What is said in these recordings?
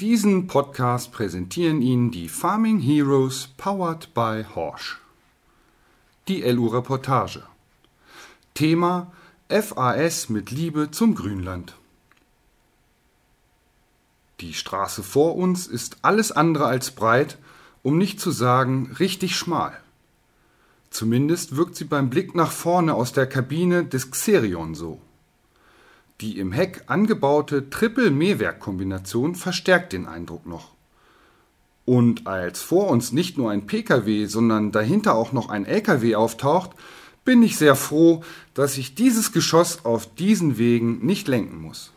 Diesen Podcast präsentieren Ihnen die Farming Heroes powered by Horsch. Die LU-Reportage. Thema FAS mit Liebe zum Grünland. Die Straße vor uns ist alles andere als breit, um nicht zu sagen richtig schmal. Zumindest wirkt sie beim Blick nach vorne aus der Kabine des Xerion so. Die im Heck angebaute Triple-Mähwerk-Kombination verstärkt den Eindruck noch. Und als vor uns nicht nur ein Pkw, sondern dahinter auch noch ein Lkw auftaucht, bin ich sehr froh, dass ich dieses Geschoss auf diesen Wegen nicht lenken muss.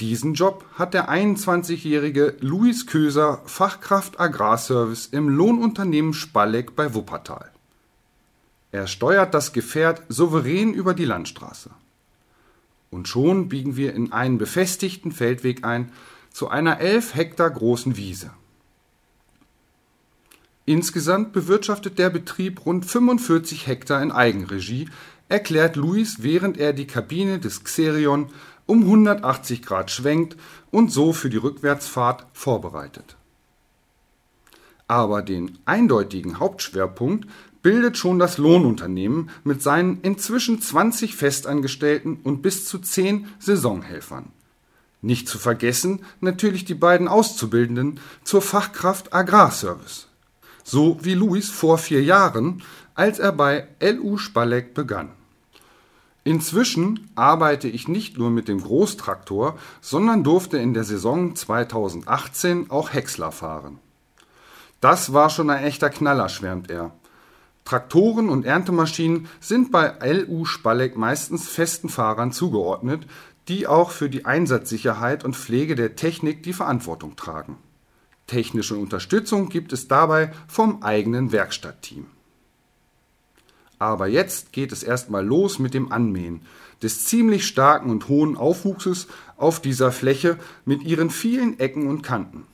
Diesen Job hat der 21-jährige Luis Köser, Fachkraft Agrarservice im Lohnunternehmen Spalleck bei Wuppertal. Er steuert das Gefährt souverän über die Landstraße. Und schon biegen wir in einen befestigten Feldweg ein zu einer elf Hektar großen Wiese. Insgesamt bewirtschaftet der Betrieb rund 45 Hektar in Eigenregie, erklärt Luis, während er die Kabine des Xerion um 180 Grad schwenkt und so für die Rückwärtsfahrt vorbereitet. Aber den eindeutigen Hauptschwerpunkt bildet schon das Lohnunternehmen mit seinen inzwischen 20 Festangestellten und bis zu 10 Saisonhelfern. Nicht zu vergessen natürlich die beiden Auszubildenden zur Fachkraft Agrarservice. So wie Luis vor vier Jahren, als er bei LU Spalleck begann. Inzwischen arbeite ich nicht nur mit dem Großtraktor, sondern durfte in der Saison 2018 auch Häcksler fahren. Das war schon ein echter Knaller, schwärmt er. Traktoren und Erntemaschinen sind bei LU Spalleck meistens festen Fahrern zugeordnet, die auch für die Einsatzsicherheit und Pflege der Technik die Verantwortung tragen. Technische Unterstützung gibt es dabei vom eigenen Werkstattteam. Aber jetzt geht es erstmal los mit dem Anmähen des ziemlich starken und hohen Aufwuchses auf dieser Fläche mit ihren vielen Ecken und Kanten.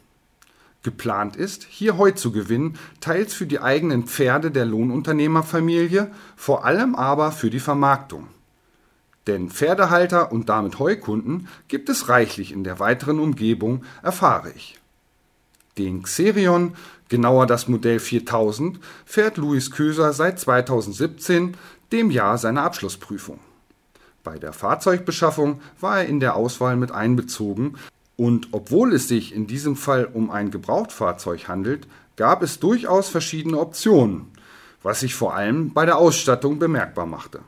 Geplant ist, hier Heu zu gewinnen, teils für die eigenen Pferde der Lohnunternehmerfamilie, vor allem aber für die Vermarktung. Denn Pferdehalter und damit Heukunden gibt es reichlich in der weiteren Umgebung, erfahre ich. Den Xerion genauer das Modell 4000, fährt Luis Köser seit 2017, dem Jahr seiner Abschlussprüfung. Bei der Fahrzeugbeschaffung war er in der Auswahl mit einbezogen und obwohl es sich in diesem Fall um ein Gebrauchtfahrzeug handelt, gab es durchaus verschiedene Optionen, was sich vor allem bei der Ausstattung bemerkbar machte.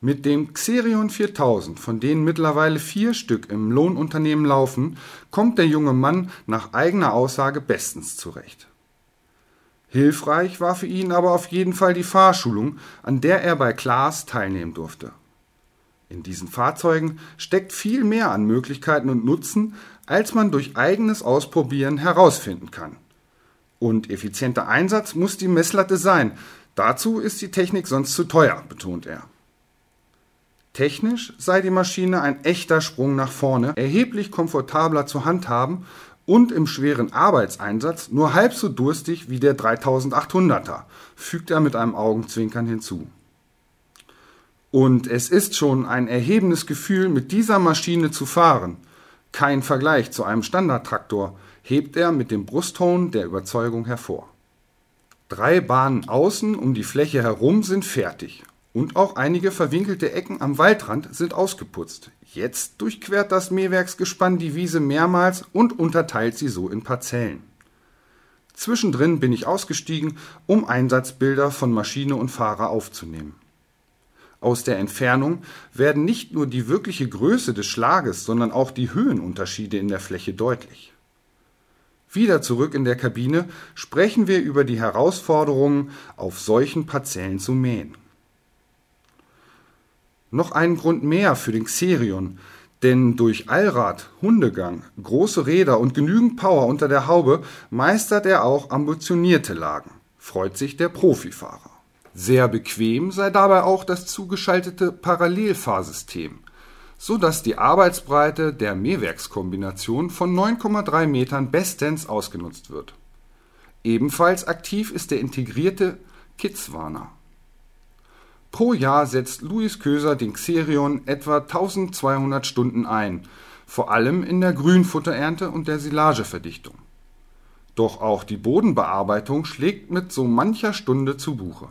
Mit dem Xerion 4000, von denen mittlerweile vier Stück im Lohnunternehmen laufen, kommt der junge Mann nach eigener Aussage bestens zurecht. Hilfreich war für ihn aber auf jeden Fall die Fahrschulung, an der er bei Klaas teilnehmen durfte. In diesen Fahrzeugen steckt viel mehr an Möglichkeiten und Nutzen, als man durch eigenes Ausprobieren herausfinden kann. Und effizienter Einsatz muss die Messlatte sein. Dazu ist die Technik sonst zu teuer, betont er. Technisch sei die Maschine ein echter Sprung nach vorne, erheblich komfortabler zu handhaben und im schweren Arbeitseinsatz nur halb so durstig wie der 3800er, fügt er mit einem Augenzwinkern hinzu. Und es ist schon ein erhebendes Gefühl, mit dieser Maschine zu fahren. Kein Vergleich zu einem Standardtraktor, hebt er mit dem Brustton der Überzeugung hervor. Drei Bahnen außen um die Fläche herum sind fertig und auch einige verwinkelte Ecken am Waldrand sind ausgeputzt. Jetzt durchquert das Mähwerksgespann die Wiese mehrmals und unterteilt sie so in Parzellen. Zwischendrin bin ich ausgestiegen, um Einsatzbilder von Maschine und Fahrer aufzunehmen. Aus der Entfernung werden nicht nur die wirkliche Größe des Schlages, sondern auch die Höhenunterschiede in der Fläche deutlich. Wieder zurück in der Kabine sprechen wir über die Herausforderungen, auf solchen Parzellen zu mähen. Noch einen Grund mehr für den Xerion, denn durch Allrad, Hundegang, große Räder und genügend Power unter der Haube meistert er auch ambitionierte Lagen, freut sich der Profifahrer. Sehr bequem sei dabei auch das zugeschaltete Parallelfahrsystem, so dass die Arbeitsbreite der Mähwerkskombination von 9,3 Metern bestens ausgenutzt wird. Ebenfalls aktiv ist der integrierte Kidswarner. Pro Jahr setzt Luis Köser den Xerion etwa 1200 Stunden ein, vor allem in der Grünfutterernte und der Silageverdichtung. Doch auch die Bodenbearbeitung schlägt mit so mancher Stunde zu Buche.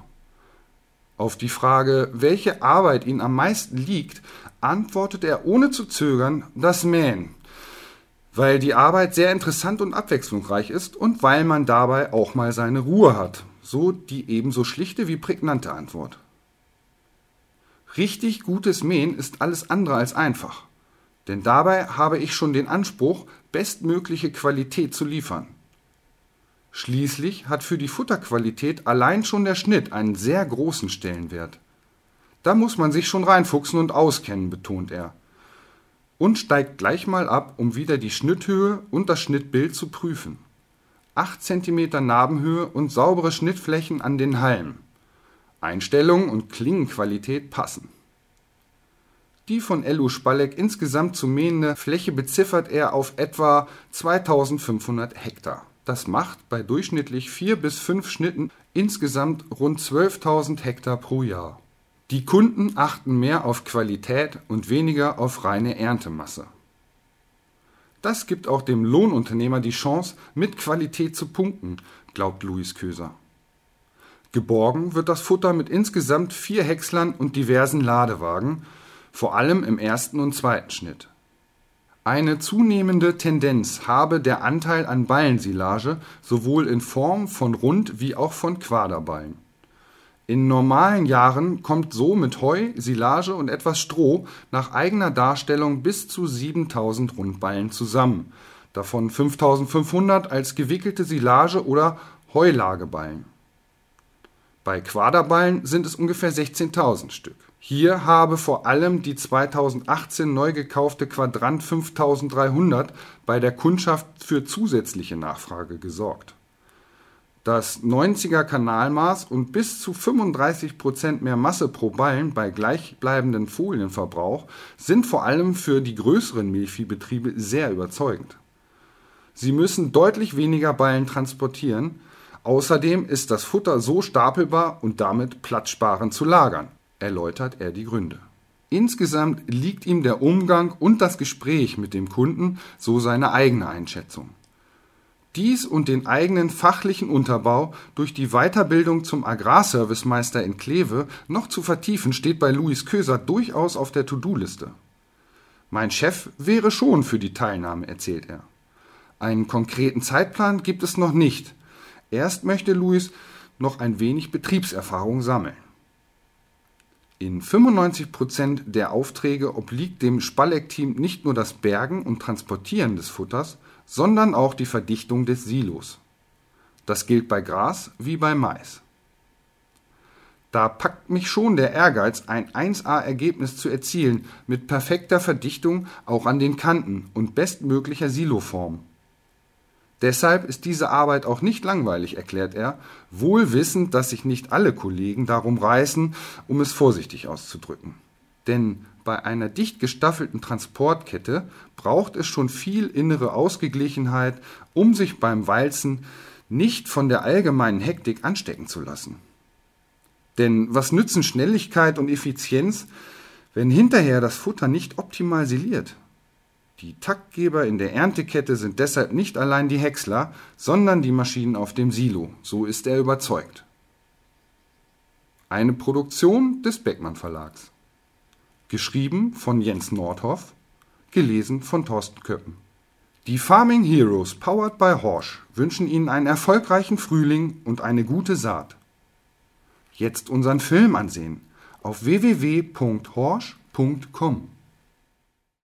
Auf die Frage, welche Arbeit ihm am meisten liegt, antwortet er ohne zu zögern das Mähen, weil die Arbeit sehr interessant und abwechslungsreich ist und weil man dabei auch mal seine Ruhe hat. So die ebenso schlichte wie prägnante Antwort. Richtig gutes Mähen ist alles andere als einfach, denn dabei habe ich schon den Anspruch, bestmögliche Qualität zu liefern. Schließlich hat für die Futterqualität allein schon der Schnitt einen sehr großen Stellenwert. Da muss man sich schon reinfuchsen und auskennen, betont er. Und steigt gleich mal ab, um wieder die Schnitthöhe und das Schnittbild zu prüfen. 8 cm Narbenhöhe und saubere Schnittflächen an den Halmen. Einstellung und Klingenqualität passen. Die von Elu Spalleck insgesamt zu mähende Fläche beziffert er auf etwa 2500 Hektar. Das macht bei durchschnittlich vier bis fünf Schnitten insgesamt rund 12.000 Hektar pro Jahr. Die Kunden achten mehr auf Qualität und weniger auf reine Erntemasse. Das gibt auch dem Lohnunternehmer die Chance, mit Qualität zu punkten, glaubt Luis Köser. Geborgen wird das Futter mit insgesamt vier Häckslern und diversen Ladewagen, vor allem im ersten und zweiten Schnitt. Eine zunehmende Tendenz habe der Anteil an Ballensilage sowohl in Form von Rund- wie auch von Quaderballen. In normalen Jahren kommt so mit Heu, Silage und etwas Stroh nach eigener Darstellung bis zu 7000 Rundballen zusammen, davon 5500 als gewickelte Silage oder Heulageballen. Bei Quaderballen sind es ungefähr 16.000 Stück hier habe vor allem die 2018 neu gekaufte Quadrant 5300 bei der Kundschaft für zusätzliche Nachfrage gesorgt. Das 90er Kanalmaß und bis zu 35 Prozent mehr Masse pro Ballen bei gleichbleibendem Folienverbrauch sind vor allem für die größeren Milchviehbetriebe sehr überzeugend. Sie müssen deutlich weniger Ballen transportieren, außerdem ist das Futter so stapelbar und damit platzsparend zu lagern erläutert er die Gründe. Insgesamt liegt ihm der Umgang und das Gespräch mit dem Kunden, so seine eigene Einschätzung. Dies und den eigenen fachlichen Unterbau durch die Weiterbildung zum Agrarservicemeister in Kleve noch zu vertiefen, steht bei Luis Köser durchaus auf der To-Do-Liste. Mein Chef wäre schon für die Teilnahme, erzählt er. Einen konkreten Zeitplan gibt es noch nicht. Erst möchte Luis noch ein wenig Betriebserfahrung sammeln. In 95 Prozent der Aufträge obliegt dem Spalleck-Team nicht nur das Bergen und Transportieren des Futters, sondern auch die Verdichtung des Silos. Das gilt bei Gras wie bei Mais. Da packt mich schon der Ehrgeiz, ein 1A-Ergebnis zu erzielen, mit perfekter Verdichtung auch an den Kanten und bestmöglicher Siloform. Deshalb ist diese Arbeit auch nicht langweilig, erklärt er, wohl wissend, dass sich nicht alle Kollegen darum reißen, um es vorsichtig auszudrücken. Denn bei einer dicht gestaffelten Transportkette braucht es schon viel innere Ausgeglichenheit, um sich beim Walzen nicht von der allgemeinen Hektik anstecken zu lassen. Denn was nützen Schnelligkeit und Effizienz, wenn hinterher das Futter nicht optimal siliert? Die Taktgeber in der Erntekette sind deshalb nicht allein die Häcksler, sondern die Maschinen auf dem Silo, so ist er überzeugt. Eine Produktion des Beckmann Verlags. Geschrieben von Jens Nordhoff, gelesen von Thorsten Köppen. Die Farming Heroes powered by Horsch wünschen Ihnen einen erfolgreichen Frühling und eine gute Saat. Jetzt unseren Film ansehen auf www.horsch.com.